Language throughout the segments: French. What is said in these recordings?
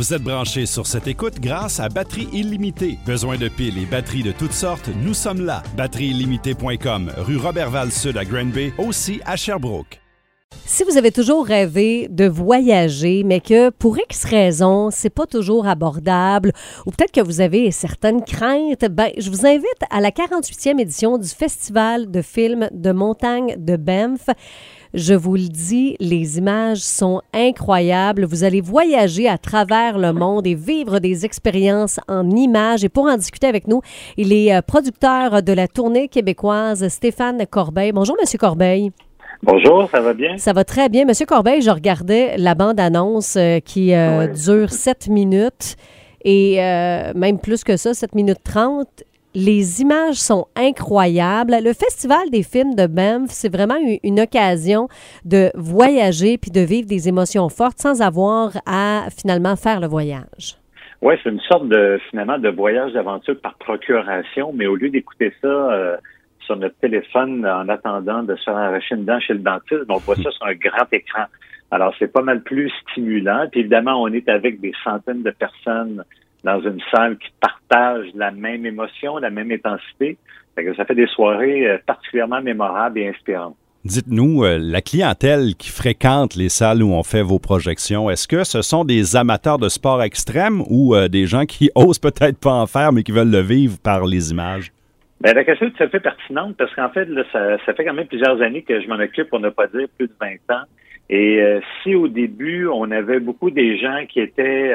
Vous êtes branché sur cette écoute grâce à Batterie Illimitée. Besoin de piles et batteries de toutes sortes, nous sommes là. Batterieillimitée.com, rue Robertval Sud à Granby, aussi à Sherbrooke. Si vous avez toujours rêvé de voyager, mais que pour X raisons, c'est pas toujours abordable, ou peut-être que vous avez certaines craintes, ben, je vous invite à la 48e édition du Festival de films de montagne de Banff. Je vous le dis, les images sont incroyables. Vous allez voyager à travers le monde et vivre des expériences en images. Et pour en discuter avec nous, il est euh, producteur de la tournée québécoise Stéphane Corbeil. Bonjour, Monsieur Corbeil. Bonjour, ça va bien? Ça va très bien. Monsieur Corbeil, je regardais la bande-annonce euh, qui euh, dure 7 minutes et même plus que ça, 7 minutes 30. Les images sont incroyables. Le Festival des films de Banff, c'est vraiment une, occasion de voyager puis de vivre des émotions fortes sans avoir à finalement faire le voyage. Oui, c'est une sorte de finalement de voyage d'aventure par procuration, mais au lieu d'écouter ça euh, sur notre téléphone en attendant de se faire arracher une dent chez le dentiste, on voit ça sur un grand écran. Alors, c'est pas mal plus stimulant. Puis évidemment, on est avec des centaines de personnes dans une salle qui partage la même émotion, la même intensité. ça fait des soirées euh, particulièrement mémorables et inspirantes. Dites-nous, euh, la clientèle qui fréquente les salles où on fait vos projections, est-ce que ce sont des amateurs de sport extrême ou euh, des gens qui osent peut-être pas en faire, mais qui veulent le vivre par les images? Bien, la question est tout à fait pertinente parce qu'en fait, ça, fait quand même plusieurs années que je m'en occupe, pour ne pas dire plus de 20 ans. Et si au début, on avait beaucoup des gens qui étaient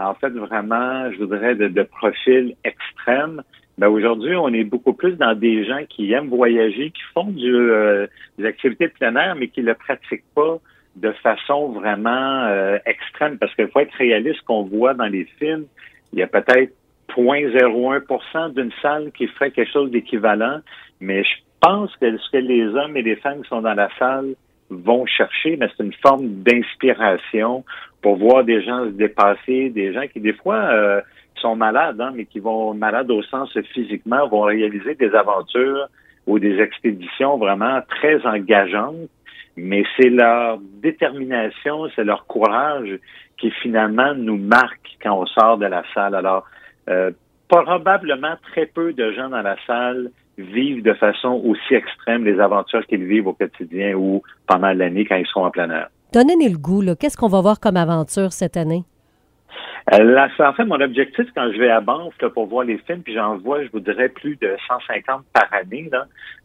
en fait vraiment, je voudrais, de, de profil extrême. Ben aujourd'hui, on est beaucoup plus dans des gens qui aiment voyager, qui font du, euh, des activités de plein air, mais qui ne le pratiquent pas de façon vraiment euh, extrême. Parce qu'il faut être réaliste, qu'on voit dans les films, il y a peut-être 0.01% d'une salle qui ferait quelque chose d'équivalent, mais je pense que ce que les hommes et les femmes qui sont dans la salle vont chercher, mais c'est une forme d'inspiration pour voir des gens se dépasser, des gens qui des fois euh, sont malades, hein, mais qui vont malades au sens physiquement, vont réaliser des aventures ou des expéditions vraiment très engageantes, mais c'est leur détermination, c'est leur courage qui finalement nous marque quand on sort de la salle. Alors, euh, probablement très peu de gens dans la salle vivent de façon aussi extrême les aventures qu'ils vivent au quotidien ou pendant l'année quand ils sont en plein air. Donnez-nous le goût. Qu'est-ce qu'on va voir comme aventure cette année? Euh, en fait, mon objectif quand je vais à Banff pour voir les films, puis j'en vois, je vous dirais, plus de 150 par année,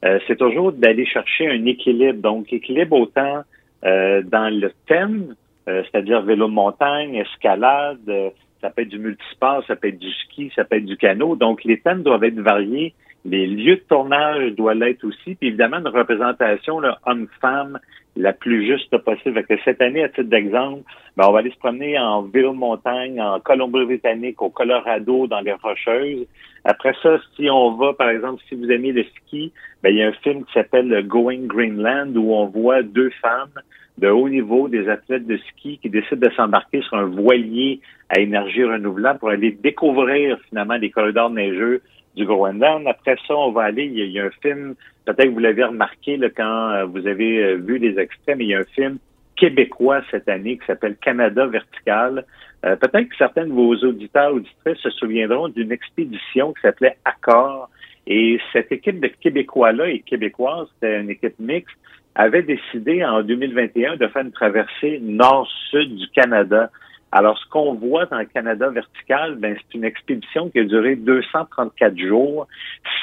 euh, c'est toujours d'aller chercher un équilibre. Donc, équilibre autant euh, dans le thème, c'est-à-dire vélo de montagne, escalade, ça peut être du multisport, ça peut être du ski, ça peut être du canot. Donc, les thèmes doivent être variés les lieux de tournage doivent l'être aussi. Puis évidemment, une représentation homme-femme la plus juste possible. que cette année, à titre d'exemple, ben, on va aller se promener en vélo de montagne, en Colombie-Britannique, au Colorado, dans les Rocheuses. Après ça, si on va, par exemple, si vous aimez le ski, ben, il y a un film qui s'appelle Going Greenland où on voit deux femmes de haut niveau, des athlètes de ski qui décident de s'embarquer sur un voilier à énergie renouvelable pour aller découvrir finalement les corridors neigeux du Groenland. Après ça, on va aller, il y a, un film, peut-être que vous l'avez remarqué là, quand euh, vous avez euh, vu les extraits, mais il y a un film québécois cette année qui s'appelle Canada Vertical. Euh, peut-être que certains de vos auditeurs auditrices se souviendront d'une expédition qui s'appelait Accord. Et cette équipe de Québécois-là et Québécoises, c'était une équipe mixte, avait décidé en 2021 de faire une traversée nord-sud du Canada. Alors, ce qu'on voit dans le Canada vertical, ben, c'est une expédition qui a duré 234 jours,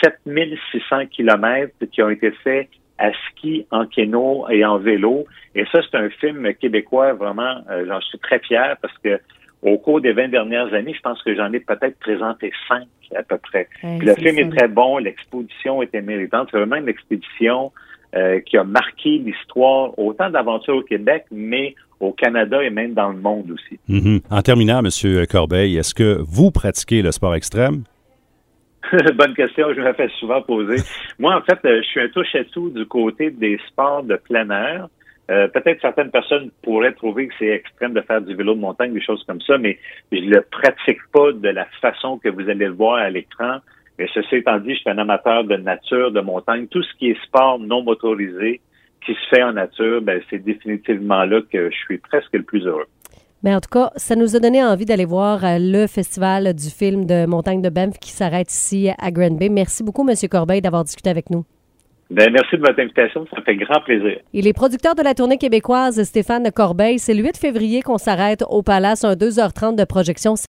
7600 kilomètres qui ont été faits à ski, en kéno et en vélo. Et ça, c'est un film québécois, vraiment, euh, j'en suis très fier parce que au cours des 20 dernières années, je pense que j'en ai peut-être présenté cinq à peu près. le film est très bon, l'exposition était méritante. C'est vraiment une expédition euh, qui a marqué l'histoire autant d'aventures au Québec, mais au Canada et même dans le monde aussi. Mhm. En terminant, M. Corbeil, est-ce que vous pratiquez le sport extrême? Bonne question, je me fais souvent poser. Moi, en fait, euh, je suis un touche-à-tout du côté des sports de plein air. Euh, peut-être certaines personnes pourraient trouver que c'est extrême de faire du vélo de montagne, des choses comme ça, mais je ne le pratique pas de la façon que vous allez le voir à l'écran. Mais ceci étant dit, je suis un amateur de nature, de montagne. Tout ce qui est sport non motorisé qui se fait en nature, ben, c'est définitivement là que je suis presque le plus heureux. Mais en tout cas, ça nous a donné envie d'aller voir euh, le festival du film de Montagne de Banff qui s'arrête ici à Grand Bay. Merci beaucoup, M. Corbeil, d'avoir discuté avec nous. Ben, merci de votre invitation. Ça fait grand plaisir. Et les producteurs de la tournée québécoise, Stéphane Corbeil, c'est le 8 février qu'on s'arrête au Palace, un 2h30 de projection.